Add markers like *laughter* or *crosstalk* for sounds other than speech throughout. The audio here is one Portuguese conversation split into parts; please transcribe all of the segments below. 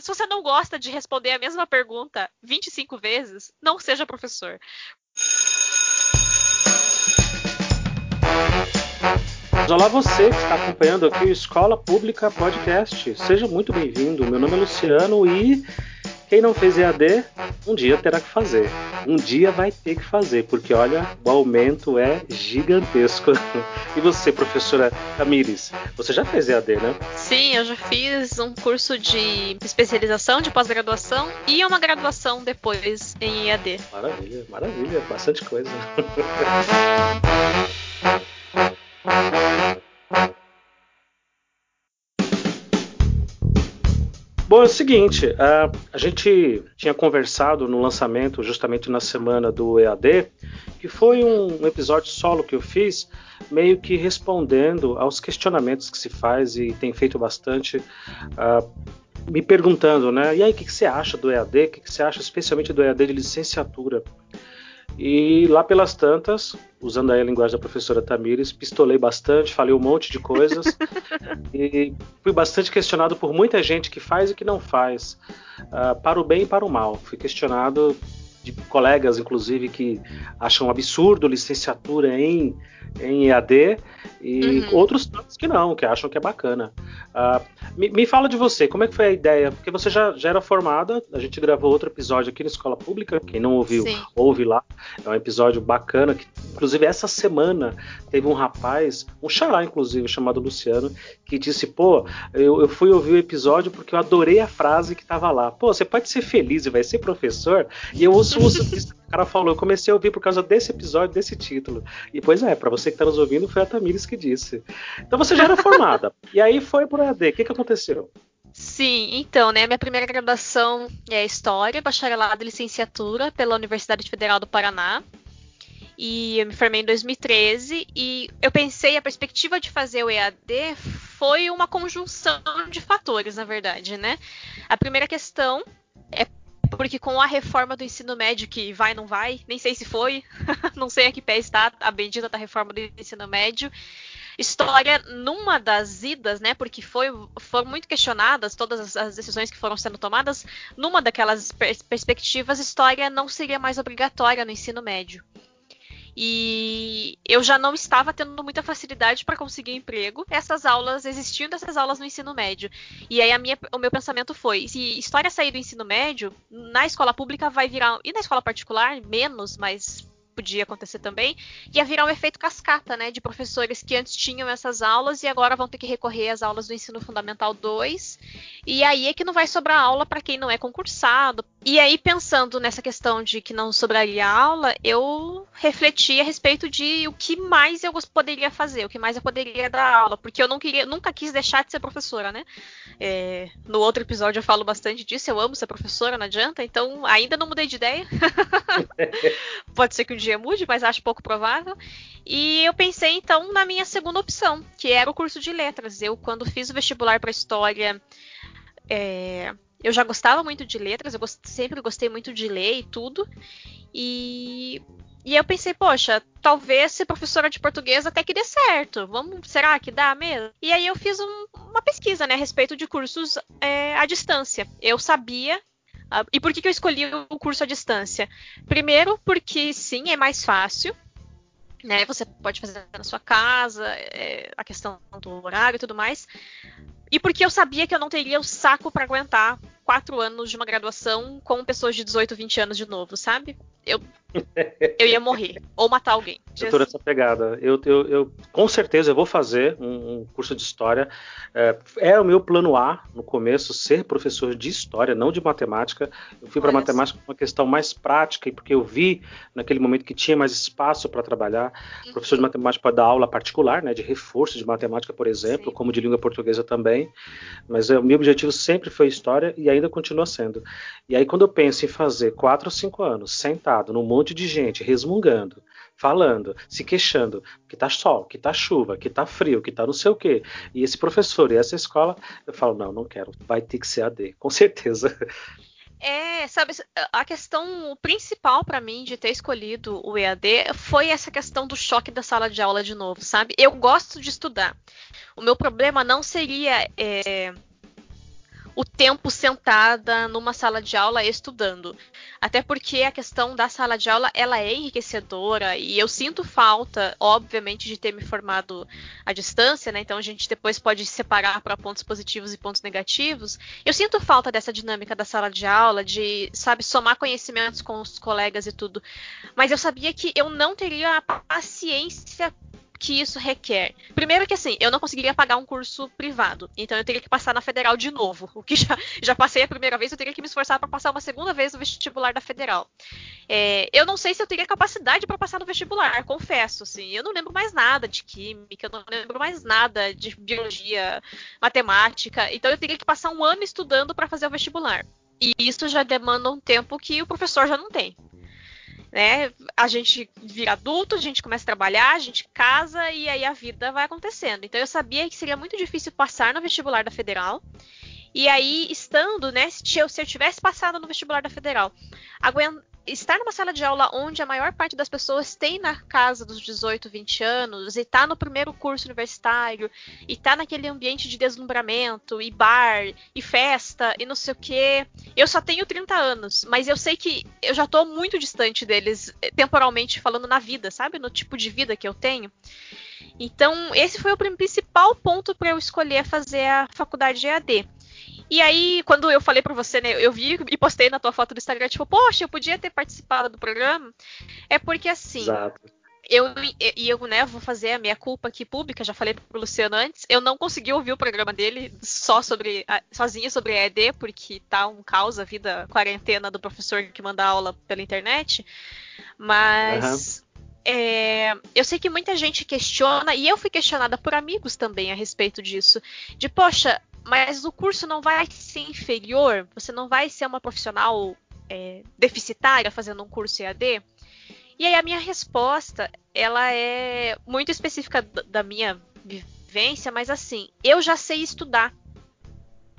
Se você não gosta de responder a mesma pergunta 25 vezes, não seja professor. Olá você que está acompanhando aqui o Escola Pública Podcast. Seja muito bem-vindo. Meu nome é Luciano e quem não fez EAD, um dia terá que fazer. Um dia vai ter que fazer, porque olha, o aumento é gigantesco. *laughs* E você, professora Tamires, você já fez EAD, né? Sim, eu já fiz um curso de especialização, de pós-graduação e uma graduação depois em EAD. Maravilha, maravilha, bastante coisa. *laughs* Bom, é o seguinte, a, a gente tinha conversado no lançamento, justamente na semana do EAD, que foi um, um episódio solo que eu fiz, meio que respondendo aos questionamentos que se faz e tem feito bastante. Uh, me perguntando, né? E aí, o que, que você acha do EAD? O que, que você acha especialmente do EAD de licenciatura? E lá pelas tantas, usando aí a linguagem da professora Tamires, pistolei bastante, falei um monte de coisas *laughs* e fui bastante questionado por muita gente que faz e que não faz, uh, para o bem e para o mal. Fui questionado de colegas, inclusive, que acham absurdo licenciatura em, em EAD e uhum. outros tantos que não, que acham que é bacana. Uh, me, me, fala de você, como é que foi a ideia? Porque você já, já era formada, a gente gravou outro episódio aqui na Escola Pública, quem não ouviu, Sim. ouve lá. É um episódio bacana, que inclusive essa semana teve um rapaz, um xará inclusive, chamado Luciano, que disse, pô, eu, eu fui ouvir o episódio porque eu adorei a frase que estava lá. Pô, você pode ser feliz e vai ser professor? E eu ouço, ouço o cara falou, eu comecei a ouvir por causa desse episódio, desse título. E pois é, para você que está nos ouvindo, foi a Tamires que disse. Então você já era formada. *laughs* e aí foi pro EAD. O que, que aconteceu? Sim, então, né? Minha primeira graduação é História, bacharelado e licenciatura pela Universidade Federal do Paraná. E eu me formei em 2013 e eu pensei a perspectiva de fazer o EAD foi uma conjunção de fatores, na verdade, né? A primeira questão é porque com a reforma do ensino médio que vai não vai, nem sei se foi, *laughs* não sei a que pé está a bendita da reforma do ensino médio. História, numa das idas, né, porque foi, foram muito questionadas todas as decisões que foram sendo tomadas, numa daquelas pers perspectivas, história não seria mais obrigatória no ensino médio. E eu já não estava tendo muita facilidade para conseguir emprego. Essas aulas, existindo essas aulas no ensino médio. E aí minha, o meu pensamento foi: se história sair do ensino médio, na escola pública vai virar. E na escola particular, menos, mas podia acontecer também, ia virar um efeito cascata, né, de professores que antes tinham essas aulas e agora vão ter que recorrer às aulas do ensino fundamental 2. E aí é que não vai sobrar aula para quem não é concursado. E aí pensando nessa questão de que não sobraria aula, eu refleti a respeito de o que mais eu poderia fazer, o que mais eu poderia dar aula, porque eu não queria, nunca quis deixar de ser professora, né? É, no outro episódio eu falo bastante disso, eu amo ser professora, não adianta, então ainda não mudei de ideia. *laughs* Pode ser que um dia dia mude, mas acho pouco provável. E eu pensei então na minha segunda opção, que era o curso de letras. Eu, quando fiz o vestibular para história, é, eu já gostava muito de letras, eu gost, sempre gostei muito de ler e tudo. E, e eu pensei, poxa, talvez ser professora de português até que dê certo. Vamos, será que dá mesmo? E aí eu fiz um, uma pesquisa né, a respeito de cursos é, à distância. Eu sabia Uh, e por que, que eu escolhi o curso à distância? Primeiro, porque sim, é mais fácil. Né, você pode fazer na sua casa, é, a questão do horário e tudo mais. E porque eu sabia que eu não teria o saco para aguentar quatro anos de uma graduação com pessoas de 18, 20 anos de novo, sabe? Eu, eu ia morrer. ou matar alguém. Eu tô nessa pegada. Eu, eu, eu, com certeza eu vou fazer um, um curso de história. É, é, o meu plano A no começo, ser professor de história, não de matemática. Eu fui para matemática por uma questão mais prática e porque eu vi naquele momento que tinha mais espaço para trabalhar. Uhum. Professor de matemática pode dar aula particular, né, de reforço de matemática, por exemplo, Sim. como de língua portuguesa também. Mas o meu objetivo sempre foi história e ainda continua sendo. E aí quando eu penso em fazer quatro ou cinco anos sentado num monte de gente resmungando, falando, se queixando que tá sol, que tá chuva, que tá frio, que tá não sei o quê. E esse professor e essa escola, eu falo, não, não quero, vai ter que ser AD, com certeza. É, sabe, a questão principal para mim de ter escolhido o EAD foi essa questão do choque da sala de aula de novo, sabe? Eu gosto de estudar. O meu problema não seria é, o tempo sentada numa sala de aula estudando. Até porque a questão da sala de aula ela é enriquecedora e eu sinto falta, obviamente, de ter me formado à distância, né? Então a gente depois pode separar para pontos positivos e pontos negativos. Eu sinto falta dessa dinâmica da sala de aula, de, sabe, somar conhecimentos com os colegas e tudo. Mas eu sabia que eu não teria a paciência que isso requer? Primeiro que assim, eu não conseguiria pagar um curso privado, então eu teria que passar na federal de novo. O que já, *laughs* já passei a primeira vez, eu teria que me esforçar para passar uma segunda vez no vestibular da federal. É, eu não sei se eu teria capacidade para passar no vestibular, confesso. Assim, eu não lembro mais nada de química, eu não lembro mais nada de biologia, matemática, então eu teria que passar um ano estudando para fazer o vestibular. E isso já demanda um tempo que o professor já não tem né? A gente vira adulto, a gente começa a trabalhar, a gente casa e aí a vida vai acontecendo. Então eu sabia que seria muito difícil passar no vestibular da Federal. E aí, estando, né, se eu, se eu tivesse passado no vestibular da Federal, estar numa sala de aula onde a maior parte das pessoas tem na casa dos 18, 20 anos e tá no primeiro curso universitário e tá naquele ambiente de deslumbramento e bar e festa e não sei o que. Eu só tenho 30 anos, mas eu sei que eu já tô muito distante deles eh, temporalmente falando na vida, sabe? No tipo de vida que eu tenho. Então, esse foi o principal ponto para eu escolher fazer a faculdade de EAD. E aí, quando eu falei pra você, né, eu vi e postei na tua foto do Instagram, tipo, poxa, eu podia ter participado do programa. É porque assim. Exato. Eu, e eu, né, vou fazer a minha culpa aqui pública, já falei pro Luciano antes, eu não consegui ouvir o programa dele só sobre, sozinha sobre ED, porque tá um caos a vida quarentena do professor que manda aula pela internet, mas uhum. É, eu sei que muita gente questiona, e eu fui questionada por amigos também a respeito disso. De, poxa, mas o curso não vai ser inferior, você não vai ser uma profissional é, deficitária fazendo um curso EAD? E aí a minha resposta, ela é muito específica da minha vivência, mas assim, eu já sei estudar.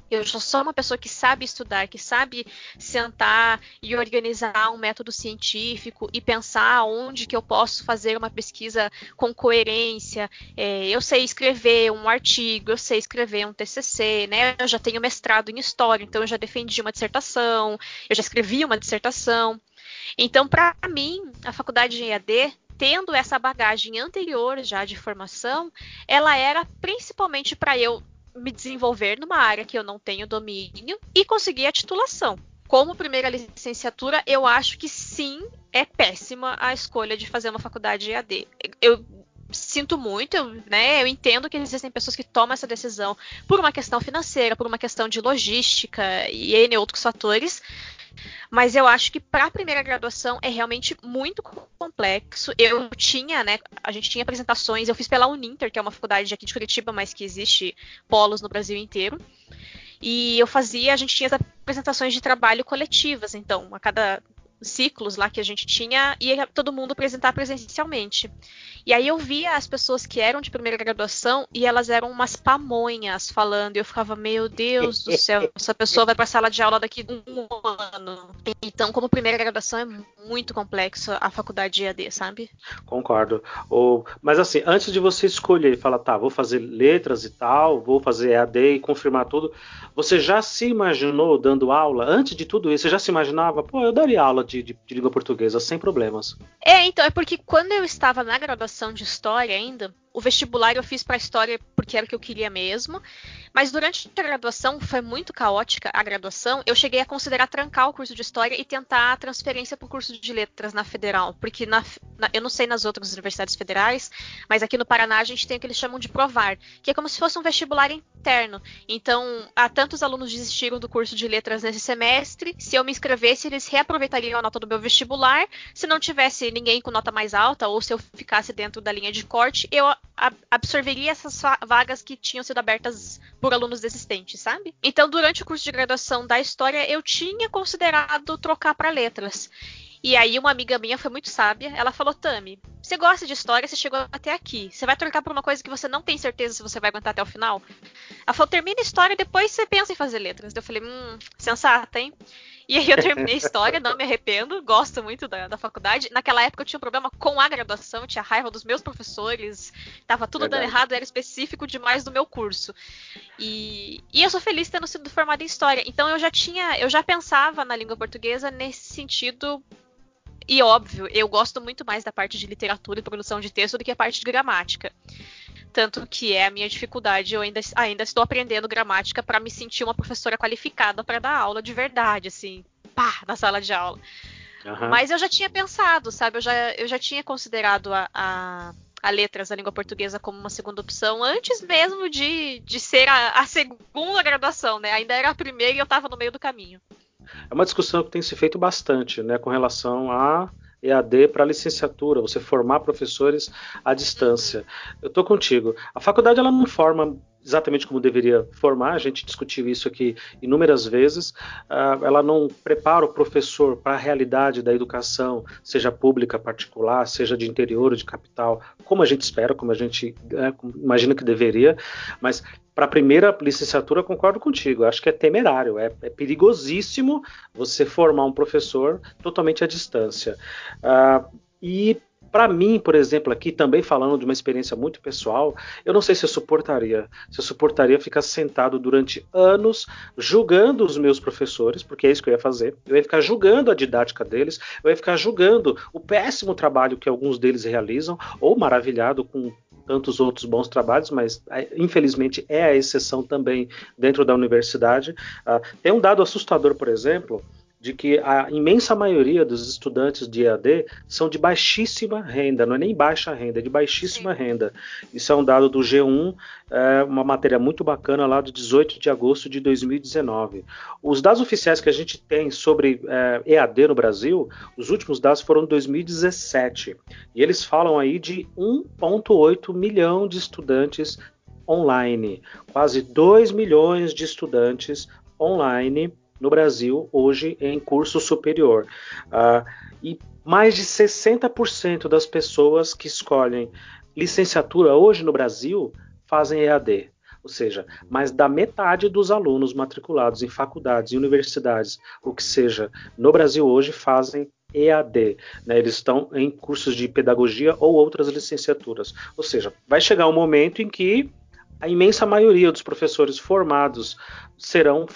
Eu sou uma pessoa que sabe estudar, que sabe sentar e organizar um método científico e pensar onde que eu posso fazer uma pesquisa com coerência. É, eu sei escrever um artigo, eu sei escrever um TCC, né? Eu já tenho mestrado em história, então eu já defendi uma dissertação, eu já escrevi uma dissertação. Então, para mim, a faculdade de EAD tendo essa bagagem anterior já de formação, ela era principalmente para eu me desenvolver numa área que eu não tenho domínio e conseguir a titulação. Como primeira licenciatura, eu acho que sim, é péssima a escolha de fazer uma faculdade EAD. Eu sinto muito, eu, né? Eu entendo que existem pessoas que tomam essa decisão por uma questão financeira, por uma questão de logística e N outros fatores. Mas eu acho que para a primeira graduação é realmente muito complexo. Eu tinha, né? A gente tinha apresentações, eu fiz pela Uninter, que é uma faculdade aqui de Curitiba, mas que existe polos no Brasil inteiro. E eu fazia, a gente tinha as apresentações de trabalho coletivas, então, a cada ciclos lá que a gente tinha, ia todo mundo apresentar presencialmente. E aí eu via as pessoas que eram de primeira graduação e elas eram umas pamonhas falando, e eu ficava, meu Deus do céu, *laughs* essa pessoa vai para a sala de aula daqui um ano. Então, como primeira graduação é muito complexo a faculdade de EAD, sabe? Concordo. Ou, mas assim, antes de você escolher e falar, tá, vou fazer letras e tal, vou fazer EAD e confirmar tudo, você já se imaginou dando aula? Antes de tudo isso, você já se imaginava, pô, eu daria aula de, de, de língua portuguesa sem problemas. É, então, é porque quando eu estava na graduação de História ainda, o vestibular eu fiz para História porque era o que eu queria mesmo. Mas durante a graduação foi muito caótica a graduação. Eu cheguei a considerar trancar o curso de história e tentar a transferência para o curso de letras na federal, porque na, na, eu não sei nas outras universidades federais, mas aqui no Paraná a gente tem o que eles chamam de provar, que é como se fosse um vestibular interno. Então, há tantos alunos desistiram do curso de letras nesse semestre. Se eu me inscrevesse, eles reaproveitariam a nota do meu vestibular. Se não tivesse ninguém com nota mais alta ou se eu ficasse dentro da linha de corte, eu absorveria essas vagas que tinham sido abertas por alunos desistentes, sabe? Então, durante o curso de graduação da história, eu tinha considerado trocar para letras. E aí uma amiga minha foi muito sábia, ela falou: "Tami, você gosta de história, você chegou até aqui. Você vai trocar por uma coisa que você não tem certeza se você vai aguentar até o final?" Ela falou: "Termina a história, depois você pensa em fazer letras." Eu falei: "Hum, sensata, hein?" E aí eu terminei história, não me arrependo, gosto muito da, da faculdade. Naquela época eu tinha um problema com a graduação, tinha raiva dos meus professores, tava tudo Verdade. dando errado, era específico demais do meu curso. E, e eu sou feliz tendo sido formada em história. Então eu já tinha, eu já pensava na língua portuguesa nesse sentido e óbvio, eu gosto muito mais da parte de literatura e produção de texto do que a parte de gramática. Tanto que é a minha dificuldade, eu ainda, ainda estou aprendendo gramática para me sentir uma professora qualificada para dar aula de verdade, assim, pá, na sala de aula. Uhum. Mas eu já tinha pensado, sabe? Eu já, eu já tinha considerado a, a, a letras da língua portuguesa como uma segunda opção antes mesmo de, de ser a, a segunda graduação, né? Ainda era a primeira e eu estava no meio do caminho. É uma discussão que tem se feito bastante, né, com relação a EAD para licenciatura, você formar professores à distância. Eu estou contigo. A faculdade ela não forma exatamente como deveria formar, a gente discutiu isso aqui inúmeras vezes. Uh, ela não prepara o professor para a realidade da educação, seja pública, particular, seja de interior de capital, como a gente espera, como a gente é, imagina que deveria, mas para a primeira licenciatura, concordo contigo. Acho que é temerário, é, é perigosíssimo você formar um professor totalmente à distância. Uh, e para mim, por exemplo, aqui também falando de uma experiência muito pessoal, eu não sei se eu suportaria. Se eu suportaria ficar sentado durante anos julgando os meus professores, porque é isso que eu ia fazer. Eu ia ficar julgando a didática deles, eu ia ficar julgando o péssimo trabalho que alguns deles realizam, ou maravilhado com tantos outros bons trabalhos, mas infelizmente é a exceção também dentro da universidade. Uh, tem um dado assustador, por exemplo, de que a imensa maioria dos estudantes de EAD são de baixíssima renda, não é nem baixa renda, é de baixíssima Sim. renda. Isso é um dado do G1, é uma matéria muito bacana lá do 18 de agosto de 2019. Os dados oficiais que a gente tem sobre é, EAD no Brasil, os últimos dados foram de 2017, e eles falam aí de 1,8 milhão de estudantes online, quase 2 milhões de estudantes online no Brasil hoje em curso superior. Uh, e mais de 60% das pessoas que escolhem licenciatura hoje no Brasil fazem EAD. Ou seja, mais da metade dos alunos matriculados em faculdades e universidades, o que seja, no Brasil hoje fazem EAD. Né? Eles estão em cursos de pedagogia ou outras licenciaturas. Ou seja, vai chegar um momento em que a imensa maioria dos professores formados serão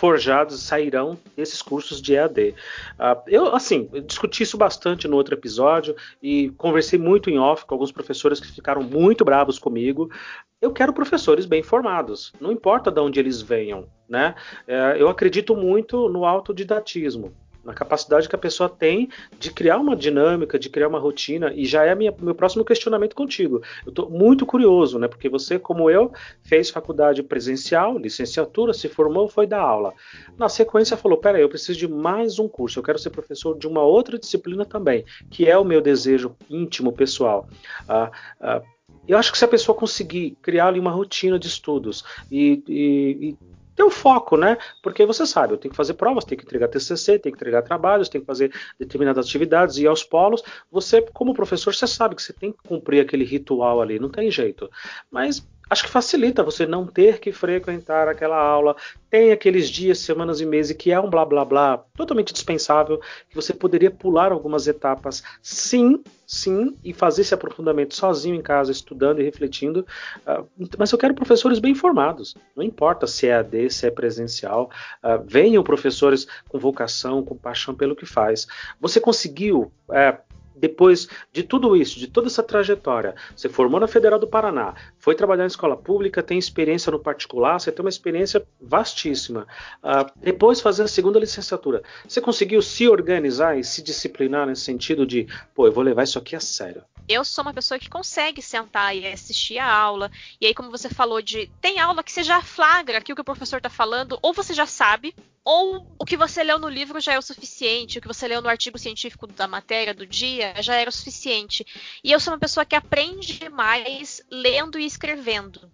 forjados sairão desses cursos de EAD. Uh, ah, eu, assim, eu discuti isso bastante no outro episódio e conversei muito em off com alguns professores que ficaram muito bravos comigo. Eu quero professores bem formados, não importa de onde eles venham, né? Uh, eu acredito muito no autodidatismo na capacidade que a pessoa tem de criar uma dinâmica, de criar uma rotina, e já é minha, meu próximo questionamento contigo. Eu estou muito curioso, né? Porque você, como eu, fez faculdade presencial, licenciatura, se formou, foi dar aula. Na sequência falou: peraí, eu preciso de mais um curso, eu quero ser professor de uma outra disciplina também, que é o meu desejo íntimo, pessoal. Ah, ah, eu acho que se a pessoa conseguir criar ali uma rotina de estudos e, e, e ter o foco, né? Porque você sabe, eu tenho que fazer provas, tenho que entregar TCC, tenho que entregar trabalhos, tenho que fazer determinadas atividades e aos polos. Você, como professor, você sabe que você tem que cumprir aquele ritual ali, não tem jeito. Mas acho que facilita você não ter que frequentar aquela aula. Tem aqueles dias, semanas e meses que é um blá blá blá totalmente dispensável, que você poderia pular algumas etapas, sim, sim, e fazer esse aprofundamento sozinho em casa, estudando e refletindo. Uh, mas eu quero professores bem informados. Não importa se é AD, se é presencial. Uh, venham professores com vocação, com paixão pelo que faz. Você conseguiu. Uh, depois de tudo isso, de toda essa trajetória, você formou na Federal do Paraná, foi trabalhar em escola pública, tem experiência no particular, você tem uma experiência vastíssima. Uh, depois fazer a segunda licenciatura, você conseguiu se organizar e se disciplinar nesse sentido de, pô, eu vou levar isso aqui a sério. Eu sou uma pessoa que consegue sentar e assistir a aula, e aí como você falou de, tem aula que você já flagra aqui o que o professor está falando, ou você já sabe, ou o que você leu no livro já é o suficiente, o que você leu no artigo científico da matéria do dia já era o suficiente. E eu sou uma pessoa que aprende mais lendo e escrevendo.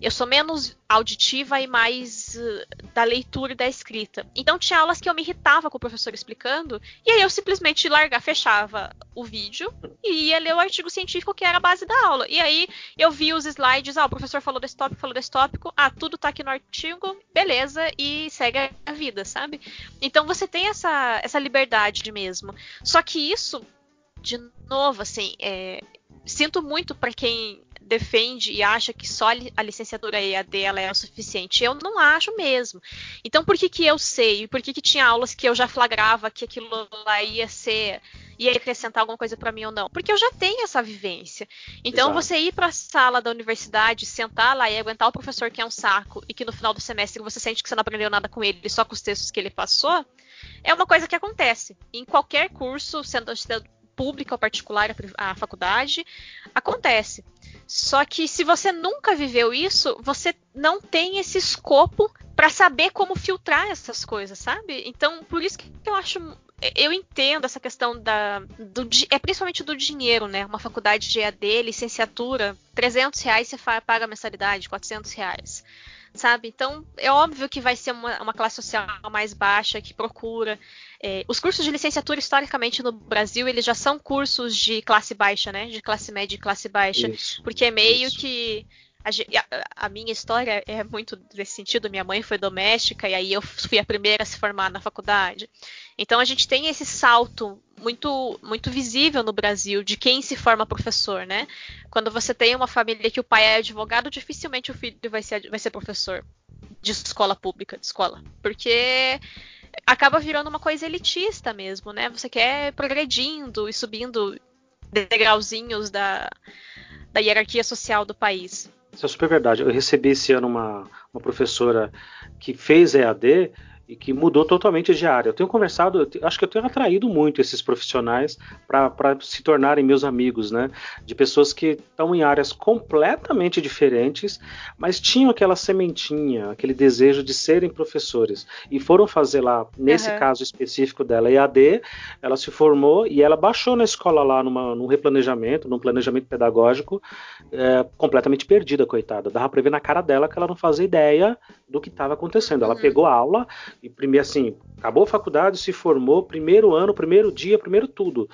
eu sou menos auditiva e mais uh, da leitura e da escrita. Então tinha aulas que eu me irritava com o professor explicando, e aí eu simplesmente largar, fechava o vídeo e ia ler o artigo científico que era a base da aula. E aí eu vi os slides, ah, o professor falou desse tópico, falou desse tópico, ah, tudo tá aqui no artigo, beleza, e segue a vida, sabe? Então você tem essa, essa liberdade mesmo. Só que isso, de novo, assim, é, sinto muito para quem defende e acha que só a licenciatura EAD ela é o suficiente. Eu não acho mesmo. Então por que que eu sei? Por que que tinha aulas que eu já flagrava que aquilo lá ia ser ia acrescentar alguma coisa para mim ou não? Porque eu já tenho essa vivência. Então Exato. você ir para a sala da universidade, sentar lá e aguentar o professor que é um saco e que no final do semestre você sente que você não aprendeu nada com ele, só com os textos que ele passou, é uma coisa que acontece. Em qualquer curso, sendo, sendo pública ou particular a, faculdade, acontece. Só que se você nunca viveu isso, você não tem esse escopo para saber como filtrar essas coisas, sabe? Então, por isso que eu acho eu entendo essa questão da do, é principalmente do dinheiro, né? Uma faculdade de EAD, licenciatura, 300 reais você paga a mensalidade, 400 reais sabe? Então, é óbvio que vai ser uma, uma classe social mais baixa que procura. É, os cursos de licenciatura, historicamente, no Brasil, eles já são cursos de classe baixa, né? De classe média e classe baixa. Isso, porque é meio isso. que a, a, minha história é muito nesse sentido. Minha mãe foi doméstica e aí eu fui a primeira a se formar na faculdade. Então a gente tem esse salto muito muito visível no Brasil de quem se forma professor, né? Quando você tem uma família que o pai é advogado, dificilmente o filho vai ser, vai ser professor de escola pública, de escola, porque acaba virando uma coisa elitista mesmo, né? Você quer progredindo e subindo degrauzinhos da, da hierarquia social do país. Isso é super verdade. Eu recebi esse ano uma, uma professora que fez EAD e que mudou totalmente de área. Eu tenho conversado, eu acho que eu tenho atraído muito esses profissionais para se tornarem meus amigos, né? De pessoas que estão em áreas completamente diferentes, mas tinham aquela sementinha, aquele desejo de serem professores e foram fazer lá, nesse uhum. caso específico dela, EAD, ela se formou e ela baixou na escola lá numa, num replanejamento, num planejamento pedagógico, é, completamente perdida, coitada. Dava para ver na cara dela que ela não fazia ideia do que estava acontecendo. Ela uhum. pegou a aula e primeiro assim, acabou a faculdade, se formou, primeiro ano, primeiro dia, primeiro tudo.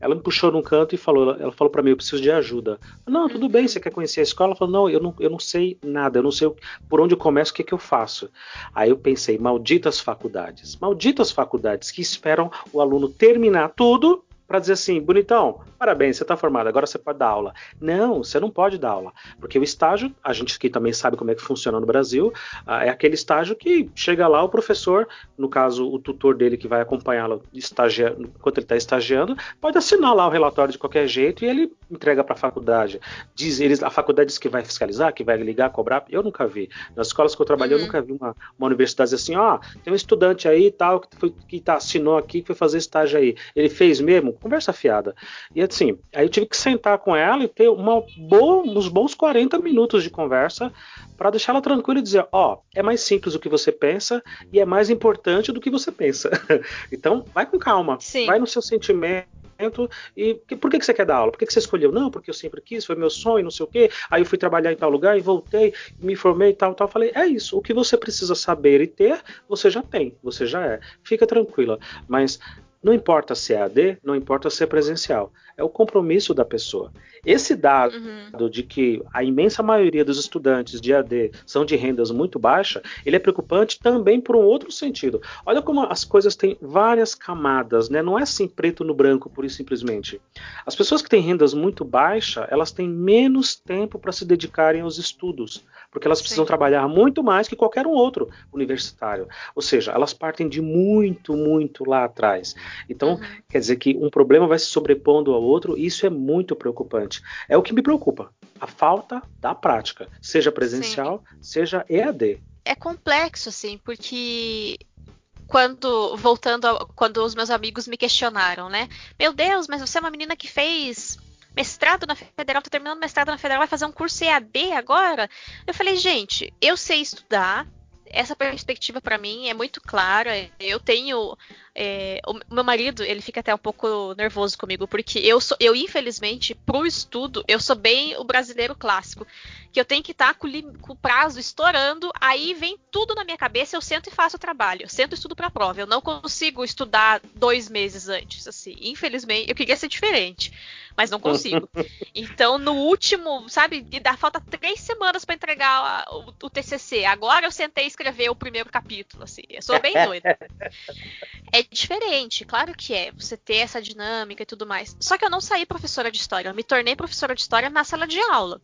Ela me puxou num canto e falou, ela falou para mim, eu preciso de ajuda. Não, tudo bem, você quer conhecer a escola? Ela falou, não, eu não, eu não sei nada, eu não sei por onde eu começo, o que, que eu faço. Aí eu pensei, malditas faculdades, malditas faculdades que esperam o aluno terminar tudo para dizer assim, bonitão, parabéns, você está formado, agora você pode dar aula. Não, você não pode dar aula, porque o estágio, a gente aqui também sabe como é que funciona no Brasil, ah, é aquele estágio que chega lá o professor, no caso o tutor dele que vai acompanhá-lo enquanto ele está estagiando, pode assinar lá o relatório de qualquer jeito e ele entrega para a faculdade. Diz eles, a faculdade diz que vai fiscalizar, que vai ligar, cobrar. Eu nunca vi. Nas escolas que eu trabalhei, uhum. eu nunca vi uma, uma universidade assim, ó, oh, tem um estudante aí tal que, foi, que tá, assinou aqui que foi fazer estágio aí. Ele fez mesmo? Conversa fiada. E assim, aí eu tive que sentar com ela e ter uma boa, uns bons 40 minutos de conversa para deixar ela tranquila e dizer: ó, oh, é mais simples do que você pensa e é mais importante do que você pensa. *laughs* então, vai com calma, Sim. vai no seu sentimento e por que, que você quer dar aula? Por que, que você escolheu? Não, porque eu sempre quis, foi meu sonho, não sei o quê. Aí eu fui trabalhar em tal lugar e voltei, me formei e tal, tal. Falei, é isso. O que você precisa saber e ter, você já tem, você já é. Fica tranquila. Mas não importa se é AD, não importa se é presencial é o compromisso da pessoa. Esse dado uhum. de que a imensa maioria dos estudantes de AD são de rendas muito baixas, ele é preocupante também por um outro sentido. Olha como as coisas têm várias camadas, né? Não é assim preto no branco, pura e simplesmente. As pessoas que têm rendas muito baixas, elas têm menos tempo para se dedicarem aos estudos, porque elas precisam Sim. trabalhar muito mais que qualquer um outro universitário. Ou seja, elas partem de muito, muito lá atrás. Então, uhum. quer dizer que um problema vai se sobrepondo ao outro, e isso é muito preocupante. É o que me preocupa, a falta da prática, seja presencial, Sim. seja EAD. É complexo, assim, porque quando voltando a, quando os meus amigos me questionaram, né? Meu Deus, mas você é uma menina que fez mestrado na federal, tá terminando mestrado na federal, vai fazer um curso EAD agora? Eu falei, gente, eu sei estudar, essa perspectiva para mim é muito clara. Eu tenho é, o meu marido, ele fica até um pouco nervoso comigo, porque eu sou, eu infelizmente, pro estudo, eu sou bem o brasileiro clássico, que eu tenho que estar tá com, com, o prazo estourando, aí vem tudo na minha cabeça, eu sento e faço o trabalho, eu sento e estudo para prova. Eu não consigo estudar dois meses antes, assim. Infelizmente, eu queria ser diferente, mas não consigo. *laughs* então, no último, sabe, dá falta três semanas para entregar o, o, TCC. Agora eu sentei e escrever o primeiro capítulo, assim. Eu sou bem doida. é diferente, claro que é, você ter essa dinâmica e tudo mais. Só que eu não saí professora de história, eu me tornei professora de história na sala de aula.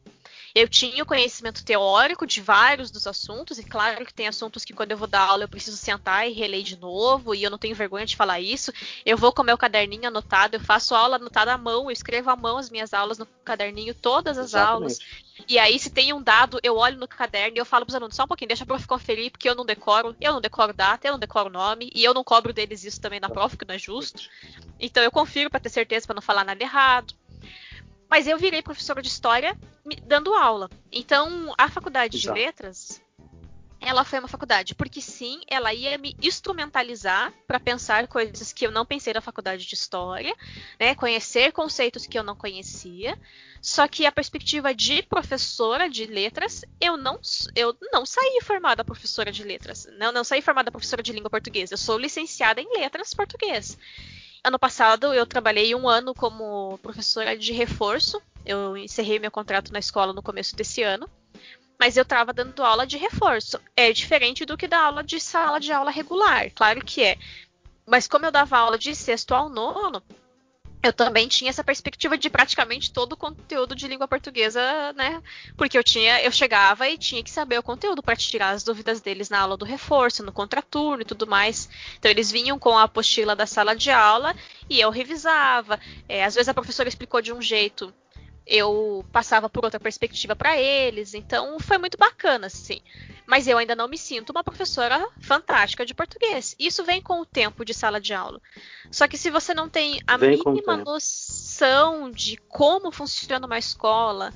Eu tinha o conhecimento teórico de vários dos assuntos, e claro que tem assuntos que quando eu vou dar aula eu preciso sentar e reler de novo, e eu não tenho vergonha de falar isso. Eu vou com o meu caderninho anotado, eu faço aula anotada à mão, eu escrevo à mão as minhas aulas no caderninho, todas as Exatamente. aulas. E aí, se tem um dado, eu olho no caderno e eu falo pros alunos, só um pouquinho, deixa a prof conferir, porque eu não decoro, eu não decoro data, eu não decoro nome, e eu não cobro deles isso também na prova, que não é justo. Então eu confiro para ter certeza, para não falar nada errado. Mas eu virei professora de história dando aula. Então, a faculdade Exato. de letras, ela foi uma faculdade, porque sim, ela ia me instrumentalizar para pensar coisas que eu não pensei na faculdade de história, né, conhecer conceitos que eu não conhecia. Só que a perspectiva de professora de letras, eu não eu não saí formada professora de letras, não não saí formada professora de língua portuguesa. Eu sou licenciada em letras português. Ano passado eu trabalhei um ano como professora de reforço. Eu encerrei meu contrato na escola no começo desse ano. Mas eu estava dando aula de reforço. É diferente do que da aula de sala de aula regular, claro que é. Mas como eu dava aula de sexto ao nono, eu também tinha essa perspectiva de praticamente todo o conteúdo de língua portuguesa, né? Porque eu tinha, eu chegava e tinha que saber o conteúdo para tirar as dúvidas deles na aula do reforço, no contraturno e tudo mais. Então eles vinham com a apostila da sala de aula e eu revisava. É, às vezes a professora explicou de um jeito, eu passava por outra perspectiva para eles. Então foi muito bacana, assim mas eu ainda não me sinto uma professora fantástica de português. Isso vem com o tempo de sala de aula. Só que se você não tem a vem mínima noção de como funciona uma escola,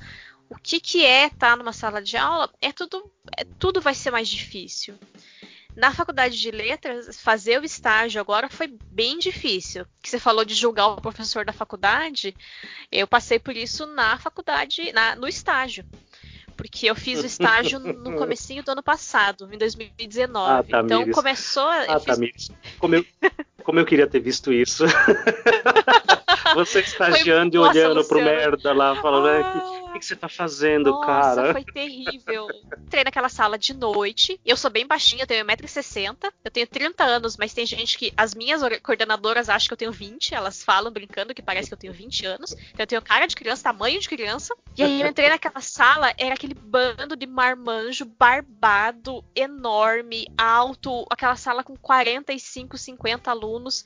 o que, que é estar tá numa sala de aula, é tudo, é, tudo vai ser mais difícil. Na faculdade de letras, fazer o estágio agora foi bem difícil. Que você falou de julgar o professor da faculdade, eu passei por isso na faculdade, na, no estágio porque eu fiz o estágio *laughs* no comecinho do ano passado, em 2019. Ah, tá, então começou. Ah, fiz... Tamires. Como eu, como eu queria ter visto isso. *laughs* Você estagiando e olhando pro merda lá, falando, ah, o que, que, você tá fazendo, nossa, cara? foi terrível. Entrei naquela sala de noite, eu sou bem baixinha, eu tenho 1,60m, eu tenho 30 anos, mas tem gente que, as minhas coordenadoras acham que eu tenho 20, elas falam brincando que parece que eu tenho 20 anos, então eu tenho cara de criança, tamanho de criança, e aí eu entrei naquela sala, era aquele bando de marmanjo barbado, enorme, alto, aquela sala com 45, 50 alunos.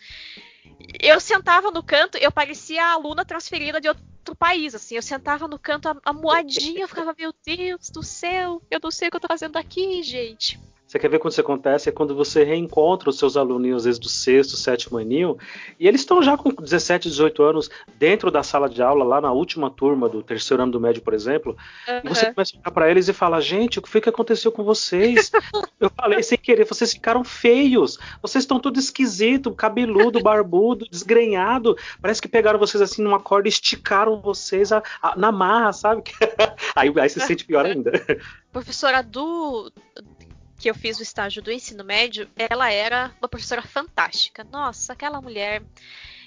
Eu sentava no canto, eu parecia a aluna transferida de outro país, assim. Eu sentava no canto, a, a moadinha, eu ficava, meu Deus do céu, eu não sei o que eu tô fazendo aqui, gente. Você quer ver quando isso acontece? É quando você reencontra os seus aluninhos, às vezes do sexto, sétimo aninho, e eles estão já com 17, 18 anos dentro da sala de aula, lá na última turma do terceiro ano do médio, por exemplo, uhum. e você começa a olhar para eles e fala: gente, o que foi que aconteceu com vocês? *laughs* Eu falei sem querer, vocês ficaram feios, vocês estão tudo esquisito, cabeludo, barbudo, desgrenhado, parece que pegaram vocês assim numa corda e esticaram vocês a, a, na marra, sabe? *laughs* aí, aí se sente pior ainda. Professora do que eu fiz o estágio do ensino médio, ela era uma professora fantástica. Nossa, aquela mulher,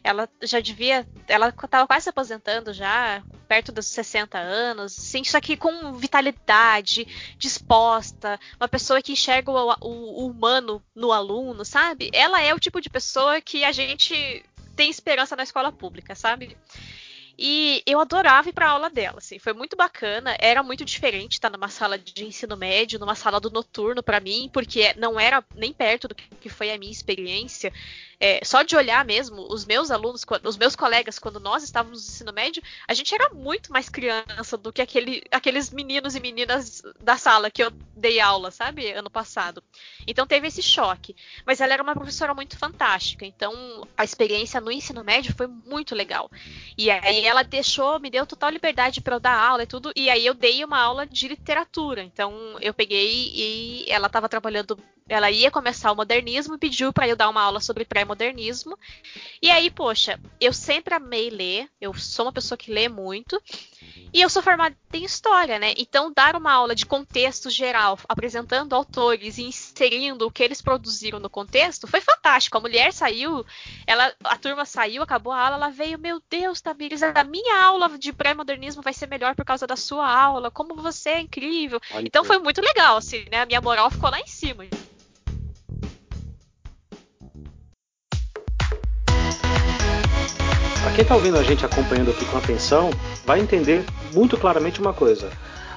ela já devia, ela estava quase se aposentando já, perto dos 60 anos, sim, só que com vitalidade, disposta, uma pessoa que enxerga o, o, o humano no aluno, sabe? Ela é o tipo de pessoa que a gente tem esperança na escola pública, sabe? E eu adorava ir para aula dela, assim, foi muito bacana, era muito diferente estar numa sala de ensino médio, numa sala do noturno para mim, porque não era nem perto do que foi a minha experiência é, só de olhar mesmo, os meus alunos, os meus colegas, quando nós estávamos no ensino médio, a gente era muito mais criança do que aquele, aqueles meninos e meninas da sala que eu dei aula, sabe, ano passado. Então teve esse choque. Mas ela era uma professora muito fantástica, então a experiência no ensino médio foi muito legal. E aí ela deixou, me deu total liberdade para eu dar aula e tudo, e aí eu dei uma aula de literatura. Então eu peguei e ela estava trabalhando ela ia começar o modernismo e pediu para eu dar uma aula sobre pré-modernismo. E aí, poxa, eu sempre amei ler, eu sou uma pessoa que lê muito, e eu sou formada em história, né? Então, dar uma aula de contexto geral, apresentando autores e inserindo o que eles produziram no contexto, foi fantástico. A mulher saiu, ela, a turma saiu, acabou a aula, ela veio, meu Deus, Tamires, a minha aula de pré-modernismo vai ser melhor por causa da sua aula, como você é incrível. Olha então, foi muito legal, assim, né? A minha moral ficou lá em cima. Para quem está ouvindo a gente acompanhando aqui com atenção, vai entender muito claramente uma coisa.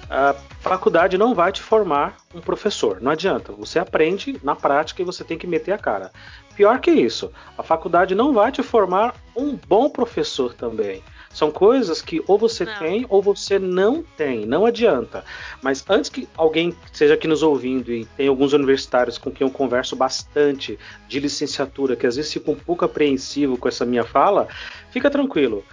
A faculdade não vai te formar um professor, não adianta. Você aprende na prática e você tem que meter a cara. Pior que isso, a faculdade não vai te formar um bom professor também. São coisas que ou você não. tem ou você não tem, não adianta. Mas antes que alguém esteja aqui nos ouvindo e tem alguns universitários com quem eu converso bastante de licenciatura, que às vezes ficam um pouco apreensivo com essa minha fala, fica tranquilo.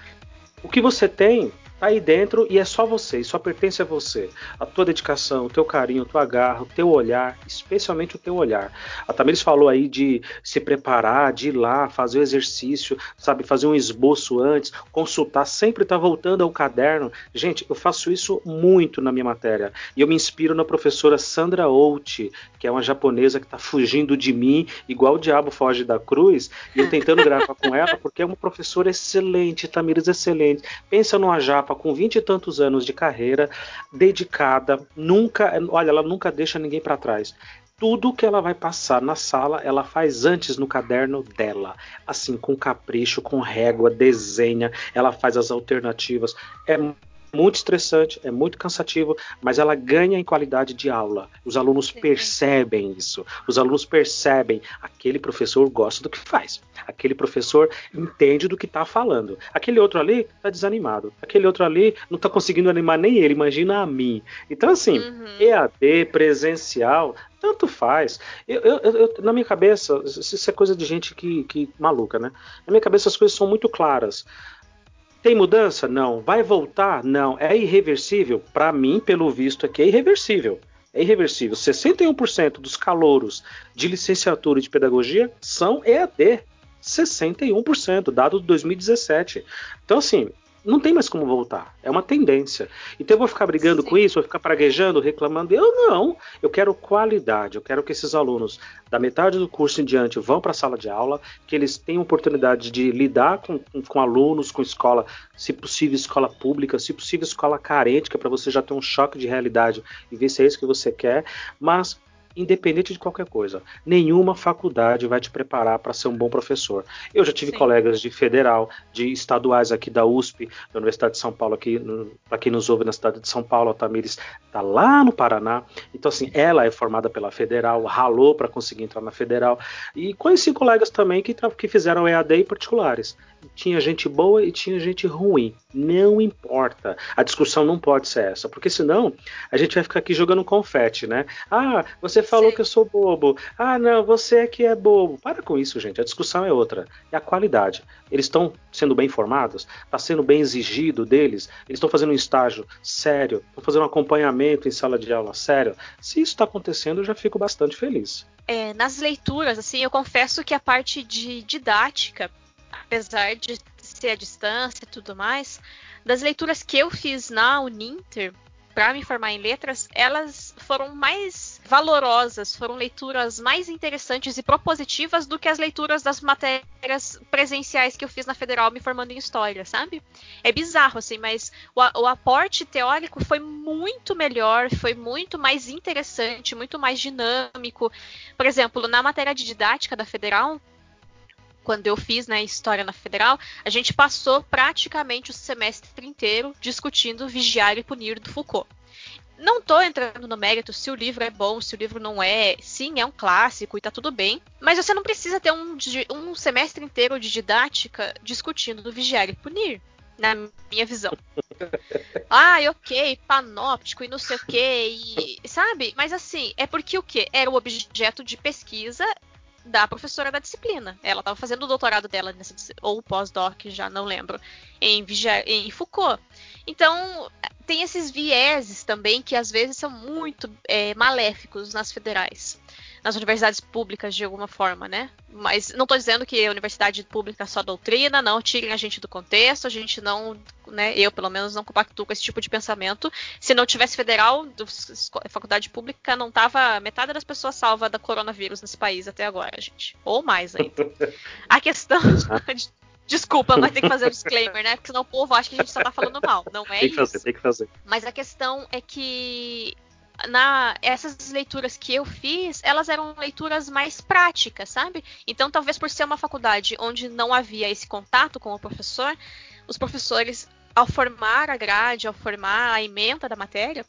O que você tem tá aí dentro e é só você, só pertence a você. A tua dedicação, o teu carinho, a tua garra, o teu olhar, especialmente o teu olhar. A Tamiris falou aí de se preparar, de ir lá, fazer o exercício, sabe, fazer um esboço antes, consultar, sempre tá voltando ao caderno. Gente, eu faço isso muito na minha matéria. E eu me inspiro na professora Sandra Out, que é uma japonesa que tá fugindo de mim, igual o diabo foge da cruz, e eu tentando gravar com ela, porque é uma professora excelente, Tamiris excelente. Pensa numa japa com vinte e tantos anos de carreira, dedicada, nunca, olha, ela nunca deixa ninguém para trás tudo que ela vai passar na sala, ela faz antes no caderno dela. Assim, com capricho, com régua, desenha, ela faz as alternativas. É muito estressante, é muito cansativo, mas ela ganha em qualidade de aula. Os alunos Sim. percebem isso. Os alunos percebem aquele professor gosta do que faz. Aquele professor entende do que está falando. Aquele outro ali está desanimado. Aquele outro ali não está conseguindo animar nem ele, imagina a mim. Então, assim, uhum. EAD, presencial, tanto faz. Eu, eu, eu, na minha cabeça, isso é coisa de gente que, que maluca, né? Na minha cabeça as coisas são muito claras. Tem mudança? Não. Vai voltar? Não. É irreversível? Para mim, pelo visto aqui, é irreversível. É irreversível. 61% dos calouros de licenciatura e de pedagogia são EAD. 61%, dado de 2017. Então, assim, não tem mais como voltar. É uma tendência. Então eu vou ficar brigando Sim. com isso, vou ficar praguejando, reclamando. Eu não. Eu quero qualidade. Eu quero que esses alunos, da metade do curso em diante, vão para a sala de aula, que eles tenham oportunidade de lidar com, com, com, alunos, com escola, se possível, escola pública, se possível, escola carente, que é para você já ter um choque de realidade e ver se é isso que você quer. Mas independente de qualquer coisa. Nenhuma faculdade vai te preparar para ser um bom professor. Eu já tive Sim. colegas de federal, de estaduais aqui da USP, da Universidade de São Paulo, aqui, para quem nos ouve na cidade de São Paulo, a Tamires está lá no Paraná. Então, assim, ela é formada pela federal, ralou para conseguir entrar na federal. E conheci colegas também que, que fizeram EAD em particulares tinha gente boa e tinha gente ruim. Não importa. A discussão não pode ser essa, porque senão a gente vai ficar aqui jogando confete, né? Ah, você falou Sim. que eu sou bobo. Ah, não, você é que é bobo. Para com isso, gente. A discussão é outra. É a qualidade. Eles estão sendo bem formados? Está sendo bem exigido deles? Eles estão fazendo um estágio sério? Estão fazendo um acompanhamento em sala de aula sério? Se isso está acontecendo, eu já fico bastante feliz. É, nas leituras, assim, eu confesso que a parte de didática apesar de ser a distância e tudo mais, das leituras que eu fiz na Uninter para me formar em letras, elas foram mais valorosas, foram leituras mais interessantes e propositivas do que as leituras das matérias presenciais que eu fiz na Federal me formando em história, sabe? É bizarro assim, mas o, o aporte teórico foi muito melhor, foi muito mais interessante, muito mais dinâmico. Por exemplo, na matéria de didática da Federal, quando eu fiz né, História na Federal, a gente passou praticamente o semestre inteiro discutindo Vigiar e Punir do Foucault. Não estou entrando no mérito se o livro é bom, se o livro não é. Sim, é um clássico e tá tudo bem. Mas você não precisa ter um, um semestre inteiro de didática discutindo do Vigiar e Punir na minha visão. *laughs* ah, ok, panóptico e não sei o que, e, sabe? Mas assim, é porque o que? Era o objeto de pesquisa da professora da disciplina. Ela estava fazendo o doutorado dela nessa ou pós-doc, já não lembro, em, em Foucault. Então, tem esses vieses também que às vezes são muito é, maléficos nas federais nas universidades públicas de alguma forma, né? Mas não estou dizendo que a universidade pública é só doutrina, não tirem a gente do contexto, a gente não, né, eu pelo menos não compactuo com esse tipo de pensamento. Se não tivesse federal, faculdade pública, não tava metade das pessoas salva da coronavírus nesse país até agora, gente. Ou mais ainda. A questão *laughs* Desculpa, mas tem que fazer o disclaimer, né? Porque senão o povo acha que a gente só tá falando mal. Não é tem que fazer, isso. Tem que fazer. Mas a questão é que na essas leituras que eu fiz, elas eram leituras mais práticas, sabe? Então, talvez por ser uma faculdade onde não havia esse contato com o professor, os professores, ao formar a grade, ao formar a ementa da matéria,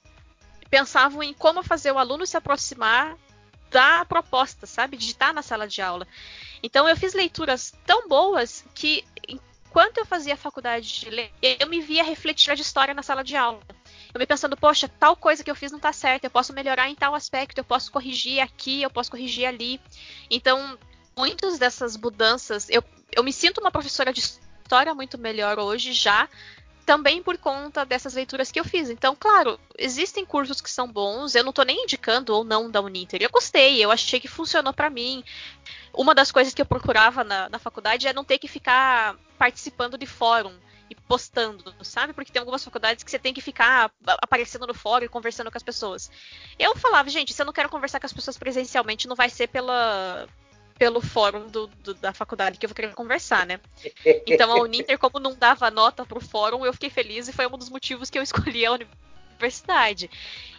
pensavam em como fazer o aluno se aproximar da proposta, sabe? De estar na sala de aula. Então, eu fiz leituras tão boas que enquanto eu fazia faculdade de ler, eu me via refletir a história na sala de aula eu me pensando, poxa, tal coisa que eu fiz não tá certa, eu posso melhorar em tal aspecto, eu posso corrigir aqui, eu posso corrigir ali. Então, muitas dessas mudanças, eu, eu me sinto uma professora de história muito melhor hoje já, também por conta dessas leituras que eu fiz. Então, claro, existem cursos que são bons, eu não tô nem indicando ou não da Uninter. Eu gostei, eu achei que funcionou para mim. Uma das coisas que eu procurava na, na faculdade é não ter que ficar participando de fórum postando, sabe? Porque tem algumas faculdades que você tem que ficar aparecendo no fórum e conversando com as pessoas. Eu falava, gente, se eu não quero conversar com as pessoas presencialmente, não vai ser pela, pelo fórum do, do, da faculdade que eu vou querer conversar, né? Então a Uninter, como não dava nota pro fórum, eu fiquei feliz e foi um dos motivos que eu escolhi a universidade.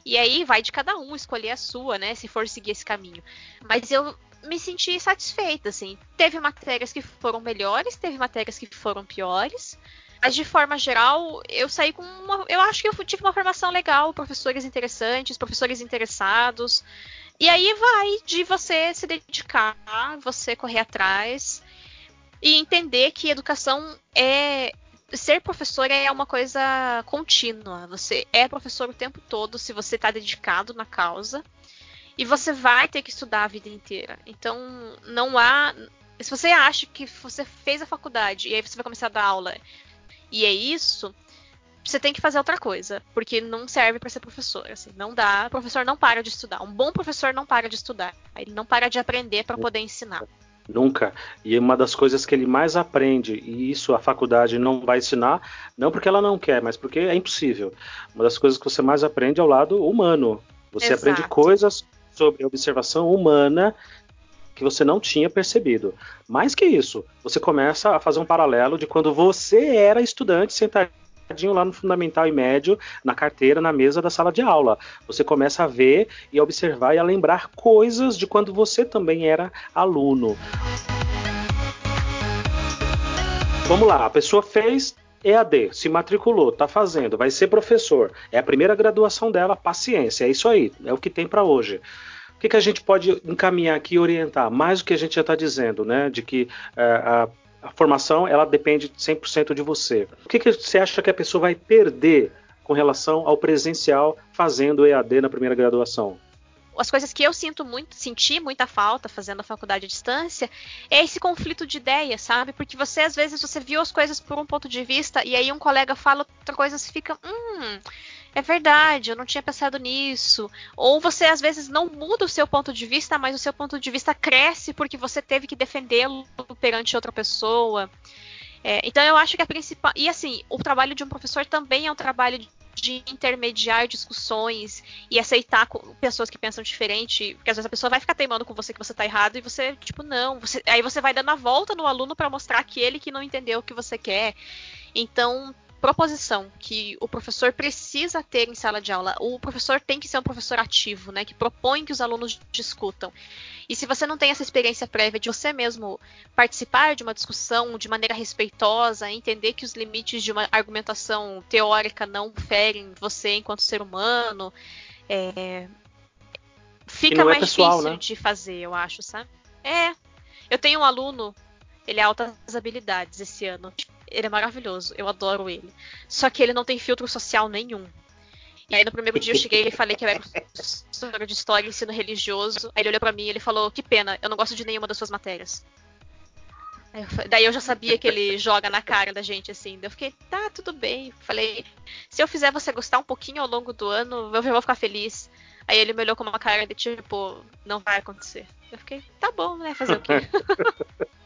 E aí vai de cada um escolher a sua, né? Se for seguir esse caminho. Mas eu me senti satisfeita, assim. Teve matérias que foram melhores, teve matérias que foram piores. Mas de forma geral, eu saí com uma. Eu acho que eu tive uma formação legal, professores interessantes, professores interessados. E aí vai de você se dedicar, você correr atrás e entender que educação é. Ser professor é uma coisa contínua. Você é professor o tempo todo se você está dedicado na causa. E você vai ter que estudar a vida inteira. Então, não há. Se você acha que você fez a faculdade e aí você vai começar a dar aula e é isso, você tem que fazer outra coisa, porque não serve para ser professor, assim, não dá, o professor não para de estudar. Um bom professor não para de estudar, ele não para de aprender para poder ensinar. Nunca. E uma das coisas que ele mais aprende, e isso a faculdade não vai ensinar, não porque ela não quer, mas porque é impossível. Uma das coisas que você mais aprende é o lado humano. Você Exato. aprende coisas sobre a observação humana que você não tinha percebido. Mais que isso, você começa a fazer um paralelo de quando você era estudante sentadinho lá no fundamental e médio, na carteira, na mesa da sala de aula. Você começa a ver e a observar e a lembrar coisas de quando você também era aluno. Vamos lá, a pessoa fez EAD, se matriculou, está fazendo, vai ser professor. É a primeira graduação dela, paciência, é isso aí, é o que tem para hoje que, que a gente pode encaminhar aqui e orientar? Mais do que a gente já está dizendo, né? De que é, a, a, formação ela depende 100% de você. O que, que você acha que a pessoa vai perder com relação ao presencial fazendo EAD na primeira graduação? as coisas que eu sinto muito, senti muita falta fazendo a faculdade à distância, é esse conflito de ideias, sabe? Porque você, às vezes, você viu as coisas por um ponto de vista e aí um colega fala outra coisa você fica, hum, é verdade, eu não tinha pensado nisso. Ou você às vezes não muda o seu ponto de vista, mas o seu ponto de vista cresce porque você teve que defendê-lo perante outra pessoa. É, então eu acho que a principal. E assim, o trabalho de um professor também é um trabalho de intermediar discussões e aceitar pessoas que pensam diferente, porque às vezes a pessoa vai ficar teimando com você que você tá errado e você, tipo, não, você, aí você vai dando a volta no aluno para mostrar que ele que não entendeu o que você quer. Então, proposição que o professor precisa ter em sala de aula. O professor tem que ser um professor ativo, né, que propõe que os alunos discutam. E se você não tem essa experiência prévia de você mesmo participar de uma discussão de maneira respeitosa, entender que os limites de uma argumentação teórica não ferem você enquanto ser humano, é... fica é mais pessoal, difícil né? de fazer, eu acho, sabe? É. Eu tenho um aluno, ele é altas habilidades esse ano ele é maravilhoso, eu adoro ele. Só que ele não tem filtro social nenhum. E aí no primeiro dia eu cheguei e falei que eu era professora de história e ensino religioso. Aí ele olhou para mim e ele falou: "Que pena, eu não gosto de nenhuma das suas matérias". Eu, daí eu já sabia que ele joga na cara da gente, assim. Daí eu fiquei, tá, tudo bem. Falei, se eu fizer você gostar um pouquinho ao longo do ano, eu vou ficar feliz. Aí ele me olhou com uma cara de tipo, não vai acontecer. Eu fiquei, tá bom, né? Fazer o quê? *laughs*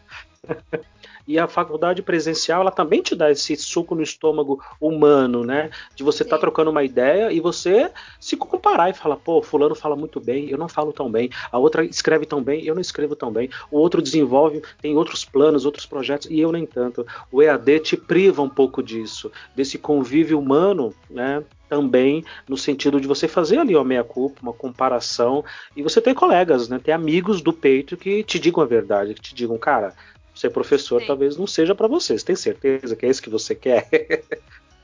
E a faculdade presencial, ela também te dá esse suco no estômago humano, né? De você estar tá trocando uma ideia e você se comparar e falar, pô, fulano fala muito bem, eu não falo tão bem. A outra escreve tão bem, eu não escrevo tão bem. O outro desenvolve, tem outros planos, outros projetos e eu nem tanto. O EAD te priva um pouco disso, desse convívio humano, né? também no sentido de você fazer ali uma meia-culpa, uma comparação, e você ter colegas, né, ter amigos do peito que te digam a verdade, que te digam, cara, ser professor Sim. talvez não seja para você. Você tem certeza que é isso que você quer? *laughs*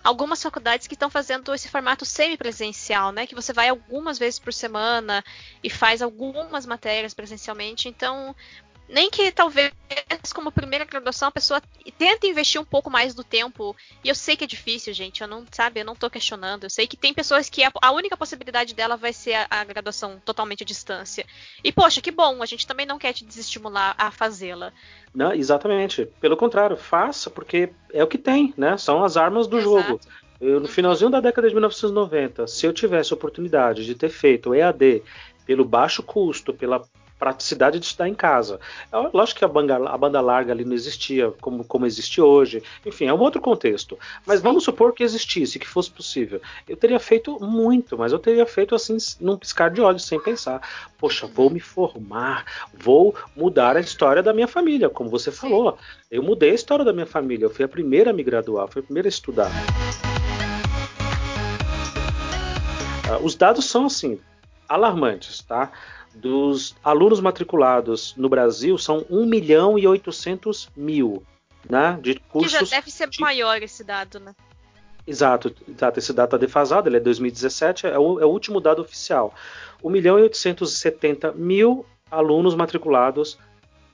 Algumas faculdades que estão fazendo esse formato semipresencial, né? Que você vai algumas vezes por semana e faz algumas matérias presencialmente. Então, nem que talvez como primeira graduação a pessoa tente investir um pouco mais do tempo. E eu sei que é difícil, gente. Eu não, sabe, eu não tô questionando. Eu sei que tem pessoas que a, a única possibilidade dela vai ser a, a, graduação totalmente à distância. E poxa, que bom, a gente também não quer te desestimular a fazê-la. Não, exatamente. Pelo contrário, faça, porque é o que tem, né? São as armas do Exato. jogo. Eu, no finalzinho da década de 1990, se eu tivesse a oportunidade de ter feito o EAD pelo baixo custo, pela praticidade de estudar em casa. É, lógico que a banda, a banda larga ali não existia como, como existe hoje, enfim, é um outro contexto. Mas vamos supor que existisse, que fosse possível. Eu teria feito muito, mas eu teria feito assim, num piscar de olhos, sem pensar. Poxa, vou me formar, vou mudar a história da minha família, como você falou. Eu mudei a história da minha família, eu fui a primeira a me graduar, fui a primeira a estudar. Ah, os dados são assim, alarmantes, tá? dos alunos matriculados no Brasil são 1 milhão e 800 mil, né? De cursos. Que já deve ser de... maior esse dado, né? Exato, exato, esse dado está defasado, ele é 2017, é o, é o último dado oficial. 1 milhão e 870 mil alunos matriculados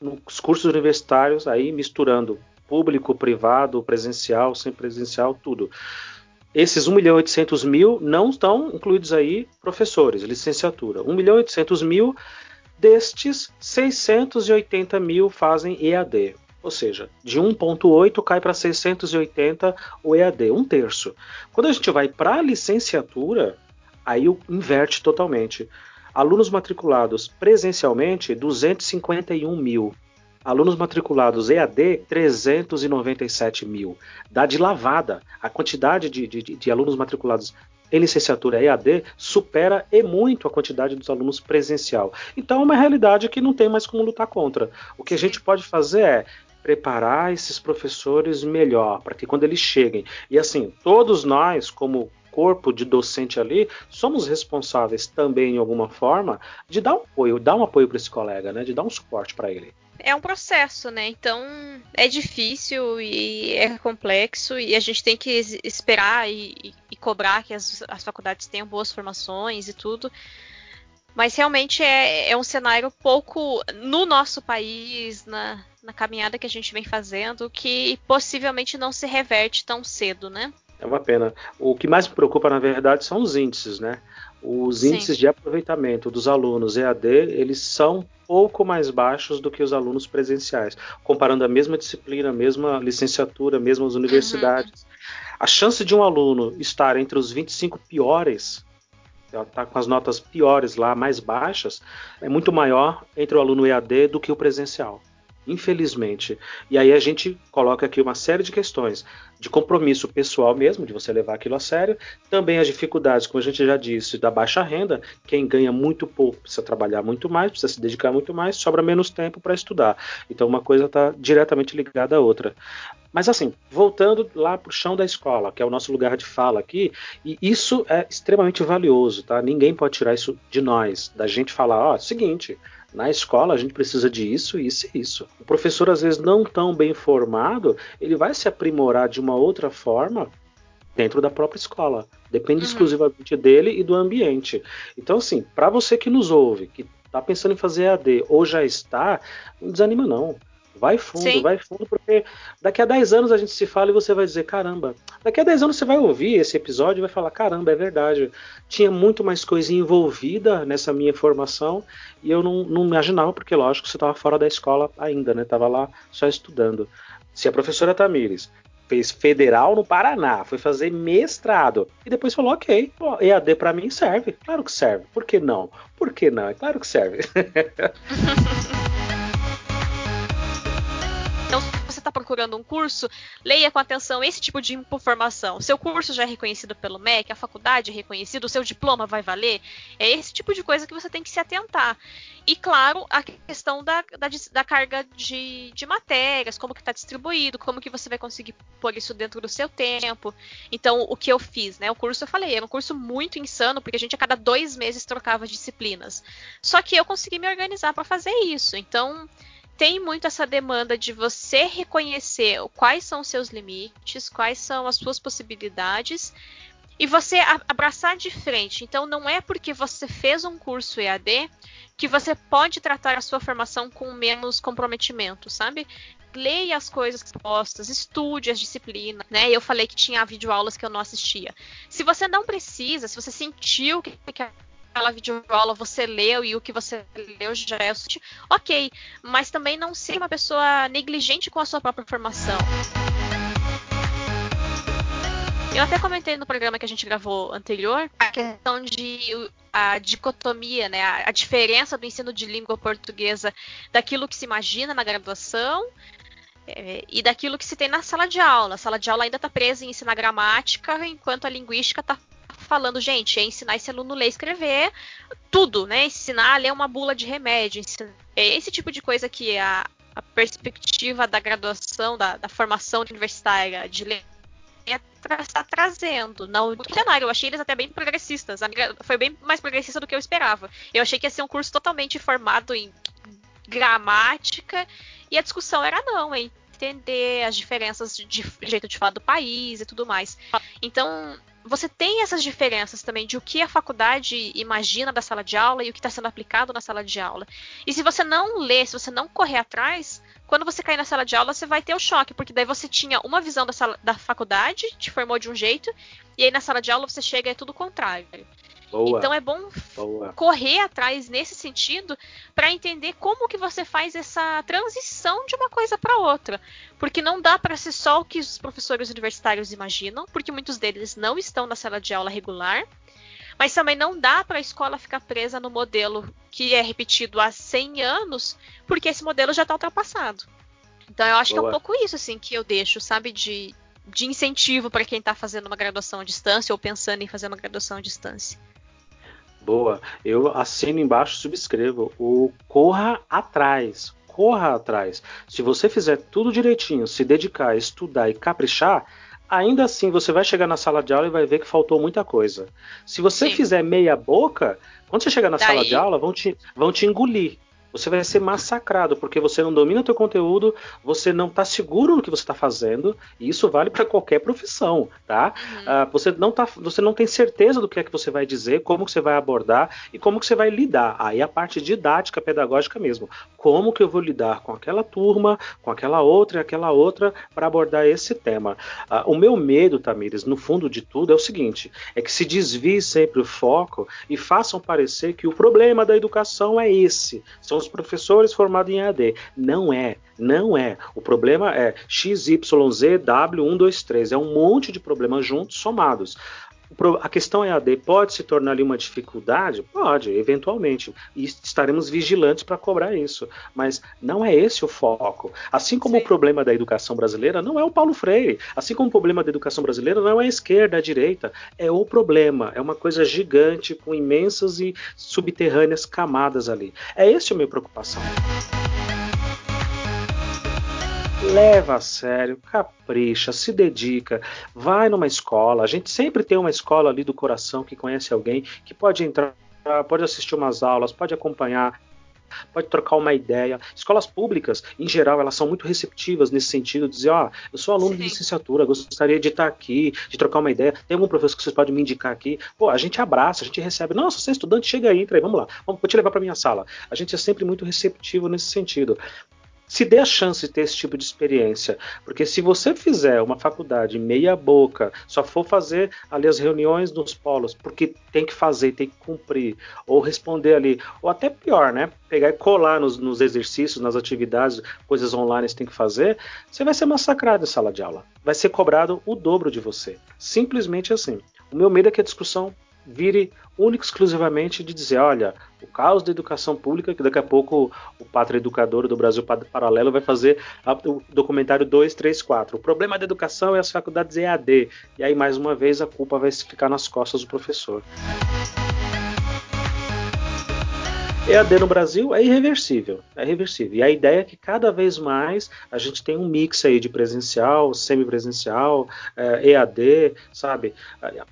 nos cursos universitários, aí misturando público, privado, presencial, sem presencial, tudo. Esses 1 milhão e 800 mil não estão incluídos aí professores, licenciatura. 1 milhão e 800 mil destes, 680 mil fazem EAD. Ou seja, de 1.8 cai para 680 o EAD, um terço. Quando a gente vai para a licenciatura, aí inverte totalmente. Alunos matriculados presencialmente, 251 mil. Alunos matriculados EAD, 397 mil. Dá de lavada. A quantidade de, de, de alunos matriculados em licenciatura EAD supera e muito a quantidade dos alunos presencial. Então é uma realidade que não tem mais como lutar contra. O que a gente pode fazer é preparar esses professores melhor, para que quando eles cheguem. E assim, todos nós, como corpo de docente ali, somos responsáveis também, em alguma forma, de dar um apoio, dar um apoio para esse colega, né? de dar um suporte para ele é um processo, né? Então é difícil e é complexo e a gente tem que esperar e, e cobrar que as, as, faculdades tenham boas formações e tudo. Mas realmente é, é, um cenário pouco no nosso país, na, na caminhada que a gente vem fazendo, que possivelmente não se reverte tão cedo, né? É uma pena. O que mais me preocupa, na verdade, são os índices, né? Os Sim. índices de aproveitamento dos alunos EAD, eles são pouco mais baixos do que os alunos presenciais, comparando a mesma disciplina, a mesma licenciatura, mesmas universidades. Uhum. A chance de um aluno estar entre os 25 piores, está com as notas piores lá, mais baixas, é muito maior entre o aluno EAD do que o presencial infelizmente. E aí a gente coloca aqui uma série de questões de compromisso pessoal mesmo, de você levar aquilo a sério, também as dificuldades, como a gente já disse, da baixa renda, quem ganha muito pouco precisa trabalhar muito mais, precisa se dedicar muito mais, sobra menos tempo para estudar. Então uma coisa está diretamente ligada à outra. Mas assim, voltando lá para o chão da escola, que é o nosso lugar de fala aqui, e isso é extremamente valioso, tá? Ninguém pode tirar isso de nós, da gente falar, ó, oh, seguinte, na escola a gente precisa de isso, isso e isso. O professor, às vezes, não tão bem formado, ele vai se aprimorar de uma outra forma dentro da própria escola. Depende uhum. exclusivamente dele e do ambiente. Então, assim, para você que nos ouve, que está pensando em fazer AD ou já está, não desanima não. Vai fundo, Sim. vai fundo, porque daqui a 10 anos a gente se fala e você vai dizer, caramba. Daqui a 10 anos você vai ouvir esse episódio e vai falar, caramba, é verdade. Tinha muito mais coisa envolvida nessa minha formação e eu não, não imaginava, porque lógico, você estava fora da escola ainda, né? Tava lá só estudando. Se a professora Tamires fez federal no Paraná, foi fazer mestrado e depois falou: ok, EAD para mim serve. Claro que serve. Por que não? Por que não? É claro que serve. *laughs* está procurando um curso, leia com atenção esse tipo de informação. Seu curso já é reconhecido pelo MEC, a faculdade é reconhecida, o seu diploma vai valer. É esse tipo de coisa que você tem que se atentar. E, claro, a questão da, da, da carga de, de matérias, como que está distribuído, como que você vai conseguir pôr isso dentro do seu tempo. Então, o que eu fiz, né? O curso, eu falei, era um curso muito insano, porque a gente a cada dois meses trocava disciplinas. Só que eu consegui me organizar para fazer isso. Então, tem muito essa demanda de você reconhecer quais são os seus limites, quais são as suas possibilidades e você abraçar de frente. Então não é porque você fez um curso EAD que você pode tratar a sua formação com menos comprometimento, sabe? Leia as coisas postas, estude as disciplinas, né? Eu falei que tinha videoaulas que eu não assistia. Se você não precisa, se você sentiu que aquela videoaula você leu e o que você leu já é o ok, mas também não ser uma pessoa negligente com a sua própria formação. Eu até comentei no programa que a gente gravou anterior a questão de a dicotomia, né, a, a diferença do ensino de língua portuguesa daquilo que se imagina na graduação é, e daquilo que se tem na sala de aula. A sala de aula ainda está presa em ensinar gramática, enquanto a linguística está falando, gente, é ensinar esse aluno a ler e escrever tudo, né? Ensinar a ler uma bula de remédio. Ensinar... É esse tipo de coisa que a, a perspectiva da graduação, da, da formação universitária de ler está trazendo. Não, no cenário, eu achei eles até bem progressistas. Foi bem mais progressista do que eu esperava. Eu achei que ia ser um curso totalmente formado em gramática e a discussão era não, hein? entender as diferenças de, de jeito de falar do país e tudo mais. Então, você tem essas diferenças também de o que a faculdade imagina da sala de aula e o que está sendo aplicado na sala de aula. E se você não lê, se você não correr atrás, quando você cair na sala de aula, você vai ter o choque, porque daí você tinha uma visão da, sala, da faculdade, te formou de um jeito, e aí na sala de aula você chega e é tudo contrário. Boa. Então é bom Boa. correr atrás nesse sentido para entender como que você faz essa transição de uma coisa para outra, porque não dá para ser só o que os professores universitários imaginam, porque muitos deles não estão na sala de aula regular. Mas também não dá para a escola ficar presa no modelo que é repetido há 100 anos, porque esse modelo já está ultrapassado. Então eu acho Boa. que é um pouco isso assim que eu deixo, sabe, de, de incentivo para quem está fazendo uma graduação à distância ou pensando em fazer uma graduação à distância. Boa. Eu assino embaixo subscrevo. O corra atrás. Corra atrás. Se você fizer tudo direitinho, se dedicar, estudar e caprichar, ainda assim você vai chegar na sala de aula e vai ver que faltou muita coisa. Se você Sim. fizer meia boca, quando você chegar na Daí... sala de aula, vão te, vão te engolir você vai ser massacrado porque você não domina o teu conteúdo, você não está seguro no que você está fazendo, e isso vale para qualquer profissão, tá? Uhum. Uh, você, não tá, você não tem certeza do que é que você vai dizer, como que você vai abordar e como que você vai lidar. Aí a parte didática, pedagógica mesmo. Como que eu vou lidar com aquela turma, com aquela outra e aquela outra para abordar esse tema. Uh, o meu medo, Tamires, no fundo de tudo, é o seguinte: é que se desvie sempre o foco e façam parecer que o problema da educação é esse. São os professores formados em AD. Não é, não é. O problema é XYZW123. É um monte de problemas juntos, somados. A questão é AD pode se tornar ali uma dificuldade? Pode, eventualmente. E estaremos vigilantes para cobrar isso. Mas não é esse o foco. Assim como Sim. o problema da educação brasileira não é o Paulo Freire. Assim como o problema da educação brasileira não é a esquerda, a direita. É o problema. É uma coisa gigante com imensas e subterrâneas camadas ali. É esse a minha preocupação leva a sério, capricha, se dedica, vai numa escola. A gente sempre tem uma escola ali do coração que conhece alguém que pode entrar, pode assistir umas aulas, pode acompanhar, pode trocar uma ideia. Escolas públicas, em geral, elas são muito receptivas nesse sentido, dizer, ó, oh, eu sou aluno Sim. de licenciatura, gostaria de estar aqui, de trocar uma ideia. Tem algum professor que vocês podem me indicar aqui? Pô, a gente abraça, a gente recebe. Nossa, você é estudante, chega aí, entra aí, vamos lá, vamos, vou te levar para minha sala. A gente é sempre muito receptivo nesse sentido. Se dê a chance de ter esse tipo de experiência. Porque se você fizer uma faculdade meia boca, só for fazer ali as reuniões nos polos, porque tem que fazer, tem que cumprir, ou responder ali, ou até pior, né? Pegar e colar nos, nos exercícios, nas atividades, coisas online que você tem que fazer, você vai ser massacrado em sala de aula. Vai ser cobrado o dobro de você. Simplesmente assim. O meu medo é que a discussão vire único exclusivamente de dizer, olha, o caos da educação pública, que daqui a pouco o Pátria Educador do Brasil Paralelo vai fazer o documentário 2, 3, 4. O problema da educação é as faculdades EAD. E aí, mais uma vez, a culpa vai ficar nas costas do professor. EAD no Brasil é irreversível, é irreversível. E a ideia é que cada vez mais a gente tem um mix aí de presencial, semipresencial, é, EAD, sabe?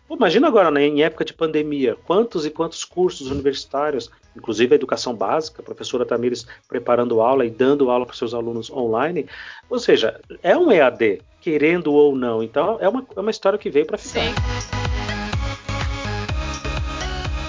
Pô, imagina agora, né, em época de pandemia, quantos e quantos cursos universitários, inclusive a educação básica, a professora Tamires preparando aula e dando aula para seus alunos online, ou seja, é um EAD, querendo ou não. Então é uma, é uma história que veio para ficar. Sim.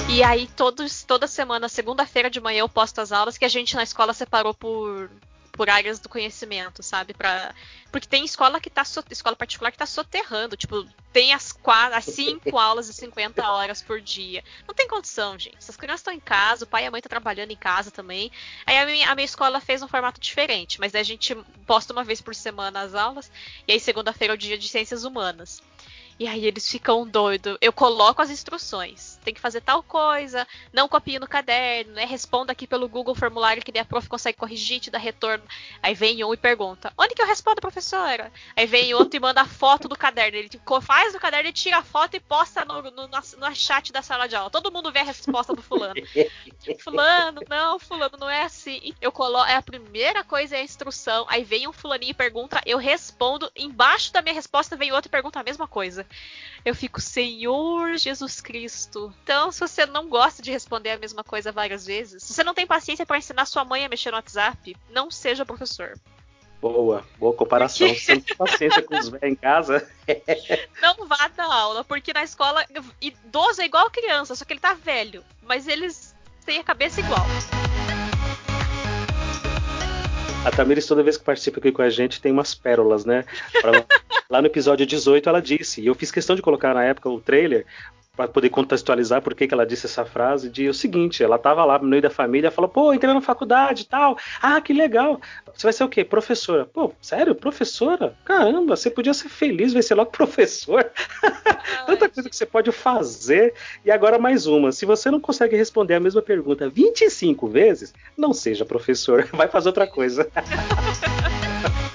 E aí, todos, toda semana, segunda-feira de manhã, eu posto as aulas que a gente na escola separou por, por áreas do conhecimento, sabe? Pra... Porque tem escola que tá so... escola particular que tá soterrando, tipo, tem as quatro, as cinco *laughs* aulas de 50 horas por dia. Não tem condição, gente. Essas crianças estão em casa, o pai e a mãe estão trabalhando em casa também. Aí a minha, a minha escola fez um formato diferente, mas a gente posta uma vez por semana as aulas, e aí segunda-feira é o dia de ciências humanas. E aí eles ficam doidos. Eu coloco as instruções. Tem que fazer tal coisa, não copie no caderno, né? Responda aqui pelo Google formulário que a prof consegue corrigir, te dá retorno. Aí vem um e pergunta: Onde que eu respondo, professora? Aí vem outro e manda a foto do caderno. Ele faz no caderno, e tira a foto e posta no, no, no, chat da sala de aula. Todo mundo vê a resposta do fulano. *laughs* fulano, não, fulano, não é assim. Eu coloco. É a primeira coisa é a instrução. Aí vem um fulaninho e pergunta, eu respondo. Embaixo da minha resposta vem outro e pergunta a mesma coisa. Eu fico, Senhor Jesus Cristo. Então, se você não gosta de responder a mesma coisa várias vezes, se você não tem paciência para ensinar sua mãe a mexer no WhatsApp, não seja professor. Boa, boa comparação. Porque... Tem paciência com os velhos em casa. *laughs* não vá dar aula, porque na escola, idoso é igual criança, só que ele tá velho. Mas eles têm a cabeça igual. A Tamires, toda vez que participa aqui com a gente, tem umas pérolas, né? Pra... *laughs* Lá no episódio 18 ela disse, e eu fiz questão de colocar na época o trailer, para poder contextualizar por que, que ela disse essa frase, de o seguinte, ela estava lá no meio da família, falou, pô, entrei na faculdade e tal, ah, que legal, você vai ser o quê? Professora. Pô, sério? Professora? Caramba, você podia ser feliz, vai ser logo *laughs* professor. Tanta coisa que você pode fazer. E agora mais uma, se você não consegue responder a mesma pergunta 25 vezes, não seja professor, *laughs* vai fazer outra coisa. *laughs*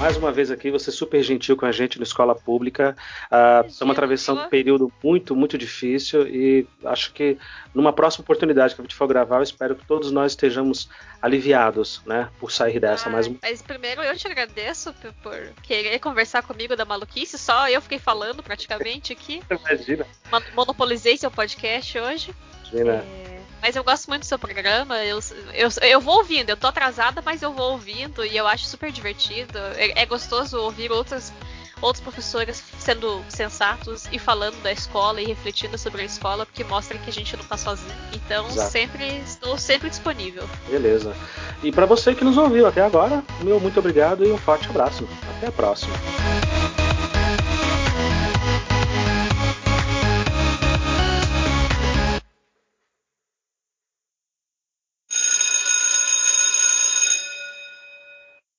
mais uma vez aqui, você super gentil com a gente na escola pública. Uh, estamos atravessando um período muito, muito difícil e acho que numa próxima oportunidade que a gente for gravar, eu espero que todos nós estejamos aliviados, né, por sair dessa ah, mais um. Mas primeiro eu te agradeço por, por, querer conversar comigo da maluquice, só eu fiquei falando praticamente aqui. *laughs* Imagina. Monopolizei seu podcast hoje. Imagina. É... Mas eu gosto muito do seu programa. Eu, eu, eu vou ouvindo, eu tô atrasada, mas eu vou ouvindo e eu acho super divertido. É, é gostoso ouvir outras, outros professores sendo sensatos e falando da escola e refletindo sobre a escola, porque mostra que a gente não tá sozinho. Então, Exato. sempre estou sempre disponível. Beleza. E para você que nos ouviu até agora, meu muito obrigado e um forte abraço. Até a próxima.